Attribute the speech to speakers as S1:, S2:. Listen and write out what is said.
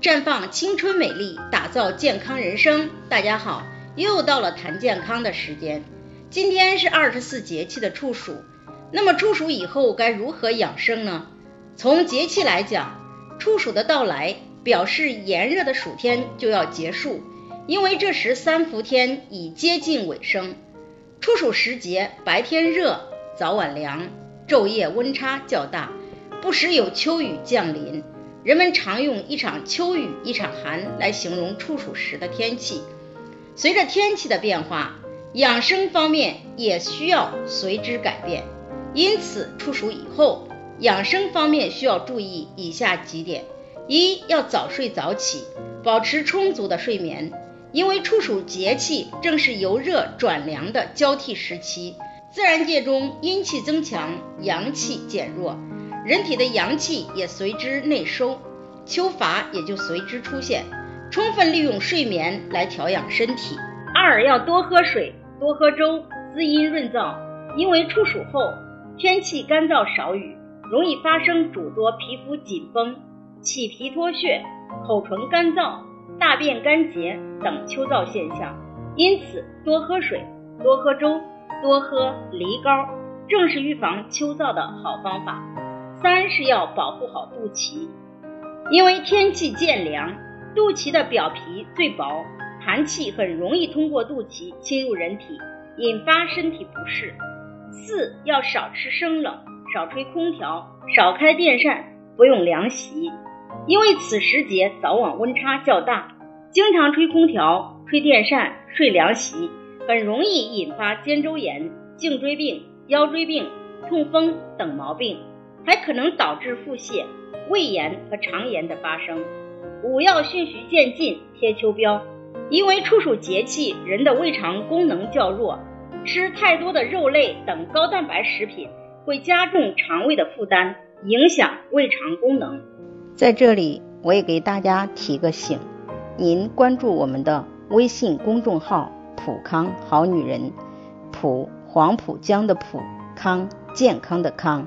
S1: 绽放青春美丽，打造健康人生。大家好，又到了谈健康的时间。今天是二十四节气的处暑，那么处暑以后该如何养生呢？从节气来讲，处暑的到来表示炎热的暑天就要结束，因为这时三伏天已接近尾声。处暑时节，白天热，早晚凉，昼夜温差较大，不时有秋雨降临。人们常用一场秋雨一场寒来形容处暑时的天气。随着天气的变化，养生方面也需要随之改变。因此，处暑以后，养生方面需要注意以下几点：一要早睡早起，保持充足的睡眠。因为处暑节气正是由热转凉的交替时期，自然界中阴气增强，阳气减弱。人体的阳气也随之内收，秋乏也就随之出现。充分利用睡眠来调养身体。二要多喝水，多喝粥，滋阴润燥。因为处暑后天气干燥少雨，容易发生诸多皮肤紧绷、起皮脱屑、口唇干燥、大便干结等秋燥现象。因此，多喝水，多喝粥，多喝梨膏，正是预防秋燥的好方法。三是要保护好肚脐，因为天气渐凉，肚脐的表皮最薄，寒气很容易通过肚脐侵入人体，引发身体不适。四要少吃生冷，少吹空调，少开电扇，不用凉席，因为此时节早晚温差较大，经常吹空调、吹电扇、睡凉席，很容易引发肩周炎、颈椎病、腰椎病、痛风等毛病。还可能导致腹泻、胃炎和肠炎的发生。五要循序渐进，贴秋膘。因为处暑节气，人的胃肠功能较弱，吃太多的肉类等高蛋白食品会加重肠胃的负担，影响胃肠功能。
S2: 在这里，我也给大家提个醒：您关注我们的微信公众号“普康好女人”，普黄浦江的普康健康的康。